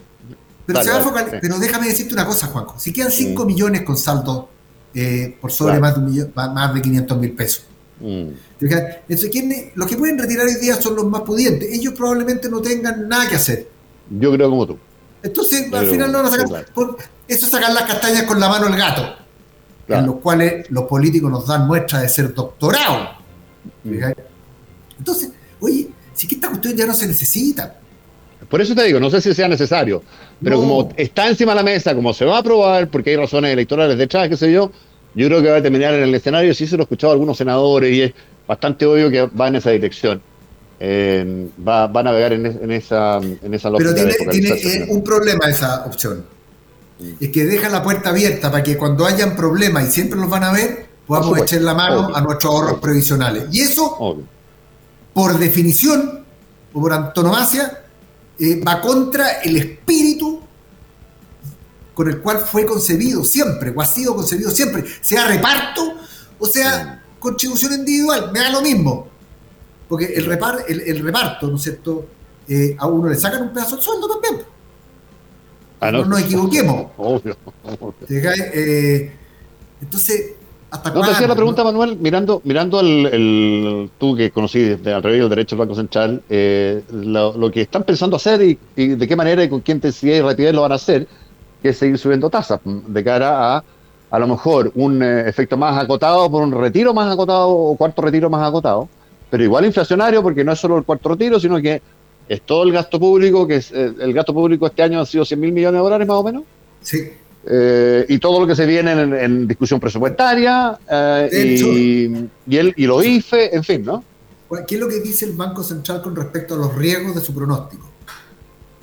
pero, déjame decirte una cosa, Juanjo. Si quedan 5 millones con saldo eh, por sobre más, de un millón, más de 500 mil pesos. Mm. los que pueden retirar hoy día son los más pudientes. Ellos probablemente no tengan nada que hacer. Yo creo como tú. Entonces, al final no van a sacar. eso es sacar las castañas con la mano al gato. En los cuales los políticos nos dan muestra de ser doctorados. Mm. Entonces, oye, si que esta cuestión ya no se necesita. Por eso te digo, no sé si sea necesario, pero como está encima de la mesa, como se va a aprobar, porque hay razones electorales detrás, qué sé yo, yo creo que va a terminar en el escenario, sí se lo he escuchado a algunos senadores y es bastante obvio que va en esa dirección. Eh, va, a navegar en, esa, en esa lógica. Pero tiene, tiene un problema esa opción. Es que deja la puerta abierta para que cuando hayan problemas, y siempre los van a ver, podamos echar la mano a nuestros ahorros previsionales. Y eso, por definición, o por antonomasia, eh, va contra el espíritu con el cual fue concebido siempre, o ha sido concebido siempre, sea reparto o sea contribución individual, me da lo mismo. Porque el, repar, el, reparto, ¿no es cierto? Eh, a uno le sacan un pedazo del sueldo también. Ah, no, nos equivoquemos. Obvio. Eh, entonces, no, te hacía la pregunta, Manuel, mirando, mirando el, tú que conocí desde al revés del derecho del Banco Central, eh, lo, que están pensando hacer y, de qué manera y con qué intensidad y rapidez lo van a hacer, que es seguir subiendo tasas de cara a a lo mejor un eh, efecto más acotado por un retiro más acotado o cuarto retiro más acotado, pero igual inflacionario porque no es solo el cuarto retiro, sino que es todo el gasto público, que es, eh, el gasto público este año ha sido 100 mil millones de dólares más o menos. Sí. Eh, y todo lo que se viene en, discusión presupuestaria eh, y, el, y los IFE, en fin, ¿no? ¿Qué es lo que dice el Banco Central con respecto a los riesgos de su pronóstico?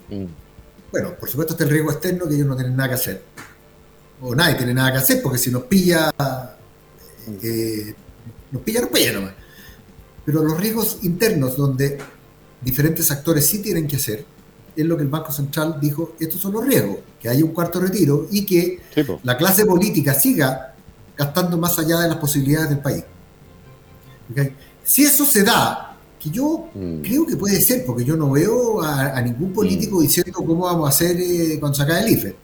Mm. Bueno, por supuesto está el riesgo externo que ellos no tienen nada que hacer. O nadie tiene nada que hacer porque si nos pilla, eh, nos pilla, nos pilla nomás. Pero los riesgos internos donde diferentes actores sí tienen que hacer, es lo que el Banco Central dijo, estos son los riesgos, que haya un cuarto retiro y que la clase política siga gastando más allá de las posibilidades del país. Si eso se da, que yo mm. creo que puede ser, porque yo no veo a, ningún político mm. diciendo cómo vamos a hacer eh, cuando se acabe el IFE,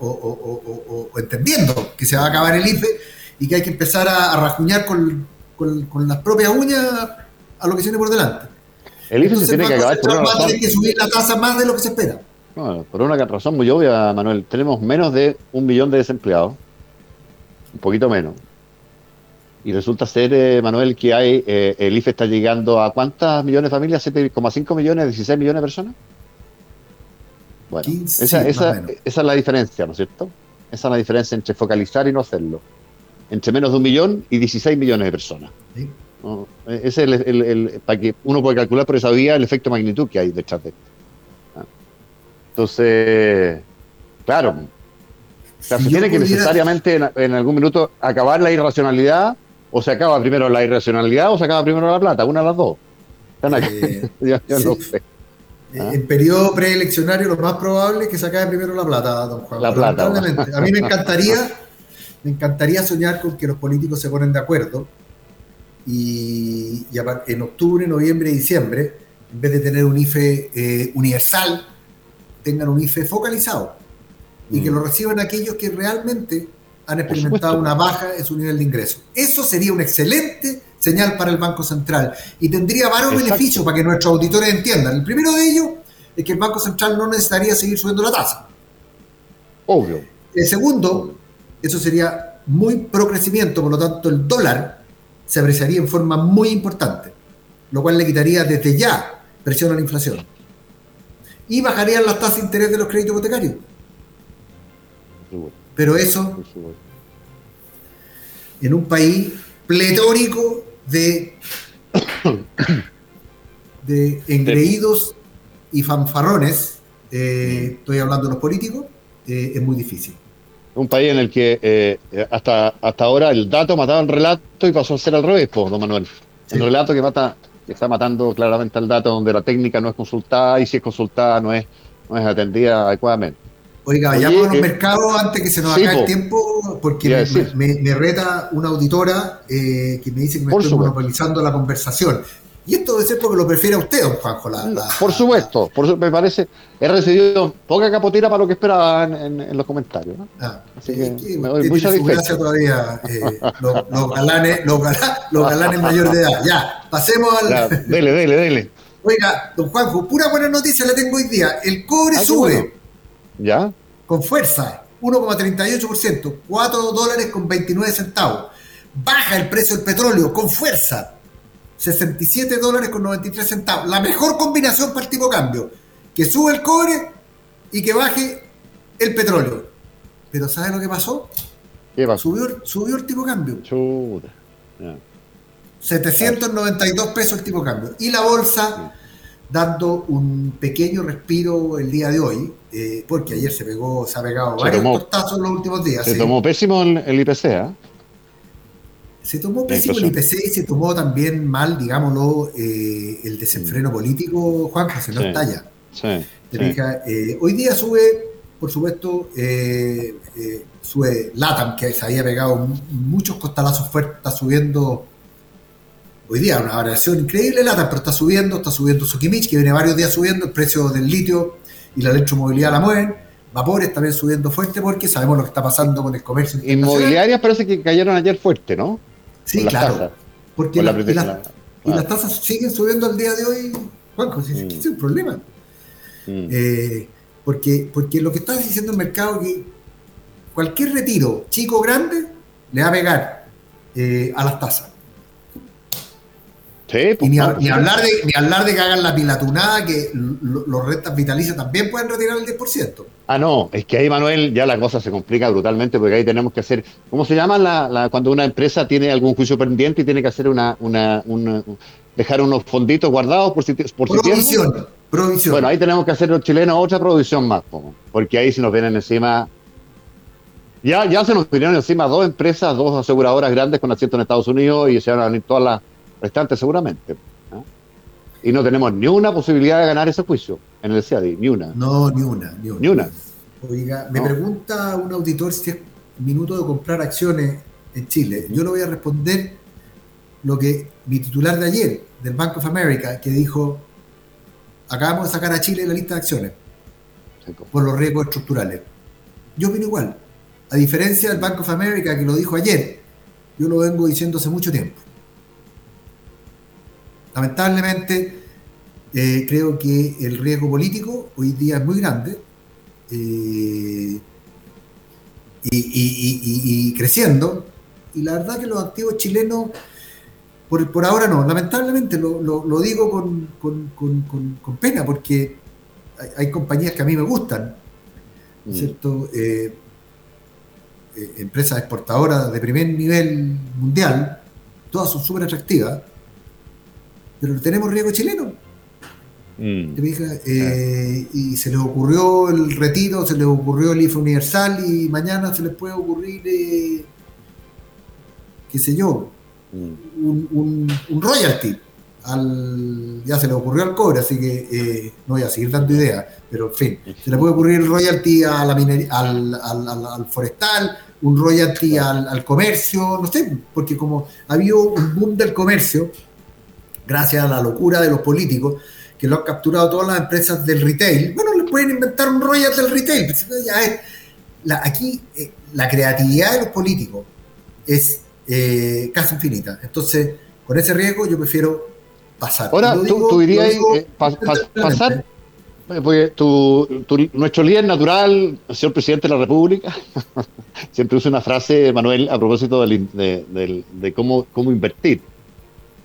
o, entendiendo que se va a acabar el IFE y que hay que empezar a, rajuñar con, con las propias uñas a lo que viene por delante. El IFE se tiene que acabar por una razón. Tiene que subir la tasa más de lo que se espera. por una razón muy obvia, Manuel. Tenemos menos de un millón de desempleados. Un poquito menos. Y resulta ser, eh, Manuel, que hay eh, el IFE está llegando a cuántas millones de familias? ¿7,5 millones, 16 millones de personas? Bueno, esa, esa, esa es la diferencia, ¿no es cierto? Esa es la diferencia entre focalizar y no hacerlo. Entre menos de un millón y 16 millones de personas. ¿Sí? Ese es el, para que uno puede calcular por esa vía el efecto magnitud que hay detrás de esto. ¿ah? Entonces, claro, se tiene que necesariamente en, algún minuto acabar la irracionalidad, o se acaba primero la irracionalidad o se acaba primero la plata, una de las dos. Eh, no sé. ¿Ah? En periodo preeleccionario lo más probable es que se acabe primero la plata, don Juan. La plata. A mí me encantaría, me encantaría soñar con que los políticos se ponen de acuerdo y, en octubre, noviembre y diciembre, en vez de tener un IFE eh, universal, tengan un IFE focalizado y que mm. lo reciban aquellos que realmente han experimentado una baja en su nivel de ingreso. Eso sería una excelente señal para el Banco Central y tendría varios beneficios para que nuestros auditores entiendan. El primero de ellos es que el Banco Central no necesitaría seguir subiendo la tasa. Obvio. El segundo, eso sería muy pro crecimiento, por lo tanto el dólar se apreciaría en forma muy importante, lo cual le quitaría desde ya presión a la inflación. Y bajarían las tasas de interés de los créditos hipotecarios. Pero eso, en un país pletórico de, engreídos y fanfarrones, eh, estoy hablando de los políticos, eh, es muy difícil. Un país en el que eh, hasta, hasta ahora el dato mataba el relato y pasó a ser al revés, don Manuel. El relato que mata, que está matando claramente al dato donde la técnica no es consultada y si es consultada no es, no es atendida adecuadamente. Oiga, vayamos a los mercados antes que se nos acabe el tiempo, porque me, reta una auditora eh, que me dice que me estoy monopolizando la conversación. Y esto debe ser porque lo prefiere a usted, don Juanjo. por supuesto, por me parece. He recibido poca capotira para lo que esperaba en, los comentarios. ¿no? Ah, Así que, me doy muy satisfecho. todavía. Eh, los, galanes, los, galanes mayor de edad. Ya, pasemos al. dele, dele, dele. Oiga, don Juanjo, pura buena noticia le tengo hoy día. El cobre sube. ¿Ya? Con fuerza, 1,38%, 4 dólares con 29 centavos. Baja el precio del petróleo con fuerza, 67 dólares con 93 centavos. La mejor combinación para el tipo cambio. Que sube el cobre y que baje el petróleo. Pero ¿sabes lo que pasó? ¿Qué pasó? Subió, el tipo de cambio. 792 pesos el tipo cambio. Y la bolsa dando un pequeño respiro el día de hoy, eh, porque ayer se pegó, se ha pegado varios tortazos en los últimos días. Se tomó pésimo el, IPC, ¿ah? Se tomó pésimo el IPC y se tomó también mal, digámoslo, eh, el desenfreno político, Juan, que se no estalla. Sí, eh, hoy día sube, por supuesto, eh, sube LATAM, que se había pegado muchos costalazos fuertes, está subiendo hoy día una variación increíble LATAM, pero está subiendo, está subiendo Sokimich, que viene varios días subiendo, el precio del litio y la electromovilidad la mueven. Vapores también subiendo fuerte porque sabemos lo que está pasando con el comercio. Inmobiliarias parece que cayeron ayer fuerte, ¿no? Sí, claro. Porque y las tasas siguen subiendo al día de hoy, Juanjo, mm. es un problema. Mm. Eh, porque, porque lo que está diciendo el mercado es que cualquier retiro, chico o grande, le va a pegar eh, a las tasas. Sí, pues, y ni, hablar de, ni hablar de que hagan la pilatunada, que los rentas vitalicias también pueden retirar el 10%. Ah, no, es que ahí, Manuel, ya la cosa se complica brutalmente porque ahí tenemos que hacer, ¿cómo se llama la, cuando una empresa tiene algún juicio pendiente y tiene que hacer una, una, dejar unos fonditos guardados por si por provisión, provisión. Bueno, ahí tenemos que hacer los chilenos otra provisión más, porque ahí si nos vienen encima ya, ya se nos vinieron encima dos empresas, dos aseguradoras grandes con asiento en Estados Unidos y se van a venir todas las restantes seguramente. Y no tenemos ni una posibilidad de ganar ese juicio en el CIADI, ni una. No, ni una, ni una. Ni una. Oiga, me pregunta un auditor si es minuto de comprar acciones en Chile. Yo le voy a responder lo que mi titular de ayer, del Bank of America, que dijo, acabamos de sacar a Chile de la lista de acciones por los riesgos estructurales. Yo opino igual. A diferencia del Bank of America que lo dijo ayer, yo lo vengo diciendo hace mucho tiempo. Lamentablemente, eh, creo que el riesgo político hoy día es muy grande eh, y, creciendo. Y la verdad que los activos chilenos, por, ahora no, lamentablemente lo, digo con, pena porque hay, compañías que a mí me gustan, mm. ¿cierto? Eh, empresas exportadoras de primer nivel mundial, todas son súper atractivas pero tenemos riesgo chileno. Mm. Eh, y se les ocurrió el retiro, se les ocurrió el IFE universal y mañana se les puede ocurrir, eh, qué sé yo, mm. un, royalty. Al, ya se le ocurrió al cobre, así que eh, no voy a seguir dando ideas, pero en fin, se le puede ocurrir el royalty a la al, al, forestal, un royalty al, comercio, no sé, porque como ha habido un boom del comercio, gracias a la locura de los políticos que lo han capturado todas las empresas del retail. Bueno, le pueden inventar un rollo del retail. Pues, aquí eh, la creatividad de los políticos es eh, casi infinita. Entonces, con ese riesgo yo prefiero pasar. Ahora, tú, dirías eh, pasar, Porque tu, nuestro líder natural, el señor presidente de la República, siempre usa una frase, Manuel, a propósito de, cómo, cómo invertir.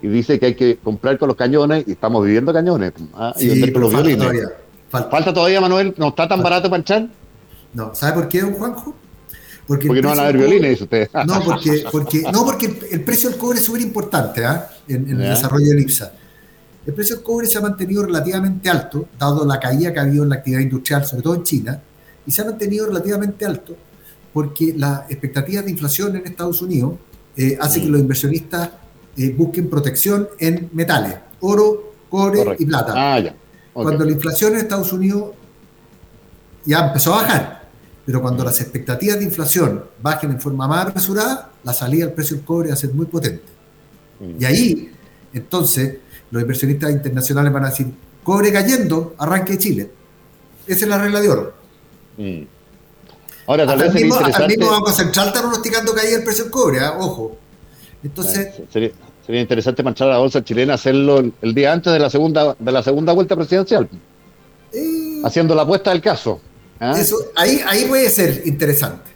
Y dice que hay que comprar con los cañones, y estamos viviendo cañones, ¿ah? y vender con los violines. Todavía, falta. todavía, Manuel? ¿No está tan barato para echar? No, ¿sabe por qué, don Juanjo? Porque, no van a haber violines, dice usted. No, porque, porque, no, porque el precio del cobre es súper importante ¿ah? en, el desarrollo del IPSA. El precio del cobre se ha mantenido relativamente alto, dado la caída que ha habido en la actividad industrial, sobre todo en China, y se ha mantenido relativamente alto porque las expectativas de inflación en Estados Unidos eh, hace que mm. los inversionistas eh, busquen protección en metales, oro, cobre y plata. Ah, cuando la inflación en Estados Unidos ya empezó a bajar, pero cuando las expectativas de inflación bajen en forma más apresurada, la salida del precio del cobre va a ser muy potente. Mm. Y ahí, entonces, los inversionistas internacionales van a decir, cobre cayendo, arranque de Chile. Esa es la regla de oro. Mm. Ahora, tal vez mismo, interesante... mismo Banco Central está pronosticando caer el precio del cobre, ¿ah? ojo. Entonces... sería, interesante marchar a la bolsa chilena, hacerlo el, día antes de la segunda de la segunda vuelta presidencial. Eh, haciendo la apuesta del caso. ¿ah? Eso, ahí, ahí puede ser interesante.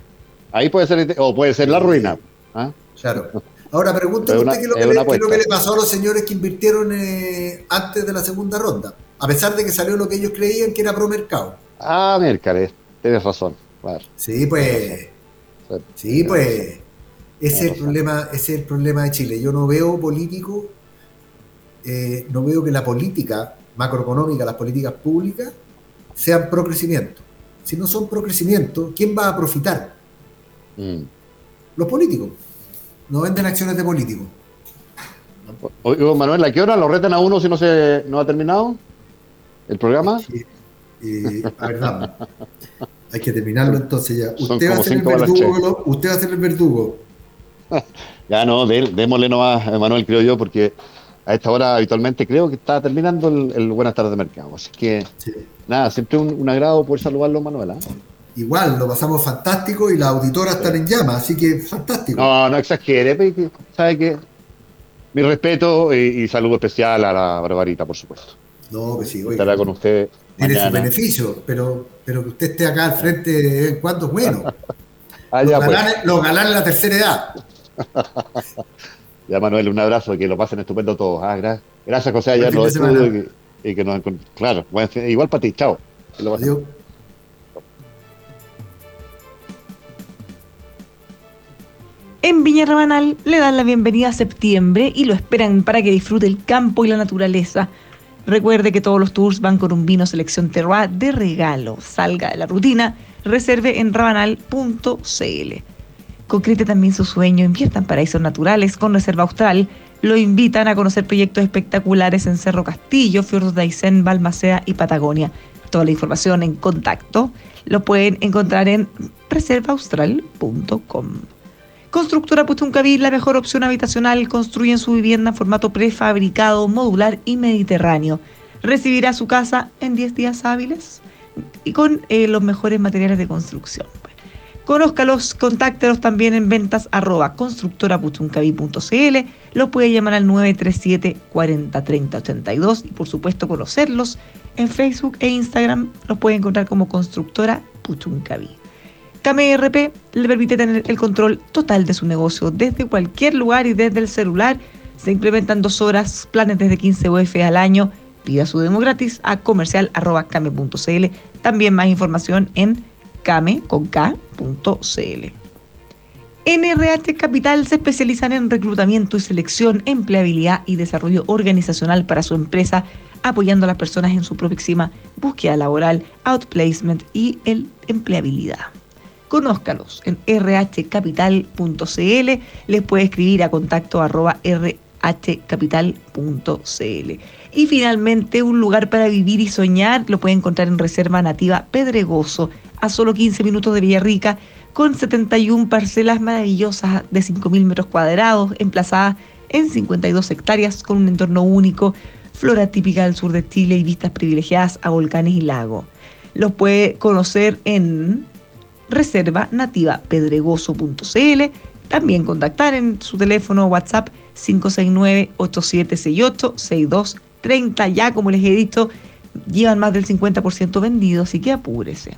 Ahí puede ser, o puede ser la ruina. ¿ah? Claro. Ahora, pregúnteme usted qué es, lo que, le, pasó a los señores que invirtieron eh, antes de la segunda ronda, a pesar de que salió lo que ellos creían que era pro mercado. Ah, Mercade, tienes razón. Sí, pues. Sí, pues. Ese es, el problema, ese es el problema de Chile. Yo no veo político, eh, no veo que la política macroeconómica, las políticas públicas, sean pro crecimiento. Si no son pro crecimiento, ¿quién va a profitar? Mm. Los políticos no venden acciones de políticos. Oye, Manuel, ¿a qué hora lo retan a uno si no se no ha terminado el programa? Sí. a ver, Hay que terminarlo entonces ya. Usted va, a ser el verdugo, usted va a ser el verdugo. ya no, démosle nomás, Manuel, creo yo, porque a esta hora habitualmente creo que está terminando el, Buenas tardes de mercado. Así que, nada, siempre un, agrado poder saludarlo, Manuel. ¿ah? igual, lo pasamos fantástico y la auditora está en llama, así que fantástico. No, no exagere, sabe que mi respeto y, saludo especial a la Barbarita, por supuesto. No, que sí, oiga. Estará con usted. Tiene su beneficio, pero, pero que usted esté acá al frente de vez en cuando es bueno. ah, los, pues. galanes, los en la tercera edad. ya, Manuel, un abrazo y que lo pasen estupendo todos. Ah, gracias, gracias José, allá los estudios y, que, nos Claro, igual para ti, chao. Adiós. En Viña Rabanal le dan la bienvenida a septiembre y lo esperan para que disfrute el campo y la naturaleza. Recuerde que todos los tours van con un vino selección terroir de regalo. Salga de la rutina, reserve en rabanal.cl. Concrete también su sueño, invierta en paraísos naturales con Reserva Austral. Lo invitan a conocer proyectos espectaculares en Cerro Castillo, Fiordos de Aysén, Balmacea y Patagonia. Toda la información en contacto lo pueden encontrar en reservaaustral.com. Constructora Puchuncaví, la mejor opción habitacional, construyen su vivienda en formato prefabricado, modular y mediterráneo. Recibirá su casa en 10 días hábiles y con eh, los mejores materiales de construcción. Conózcalos, contáctelos también en ventas arroba constructorapuchuncaví.cl, los puede llamar al 937 40 30 82 y por supuesto conocerlos en Facebook e Instagram, los puede encontrar como Constructora Puchuncaví. KMRP le permite tener el control total de su negocio desde cualquier lugar y desde el celular. Se implementan dos horas, planes desde 15 UF al año. Pida su demo gratis a comercial.kame.cl. También más información en kame.cl. NRH Capital se especializan en reclutamiento y selección, empleabilidad y desarrollo organizacional para su empresa, apoyando a las personas en su próxima búsqueda laboral, outplacement y empleabilidad. Conózcalos en rhcapital.cl, les puede escribir a contacto arroba rhcapital.cl. Y finalmente, un lugar para vivir y soñar lo puede encontrar en Reserva Nativa Pedregoso, a solo 15 minutos de Villarrica, con 71 parcelas maravillosas de 5.000 metros cuadrados, emplazadas en 52 hectáreas, con un entorno único, flora típica del sur de Chile y vistas privilegiadas a volcanes y lagos. Los puede conocer en reserva nativa pedregoso.cl. También contactar en su teléfono WhatsApp 569-8768-6230. Ya, como les he dicho, llevan más del 50% vendido, así que apúrese.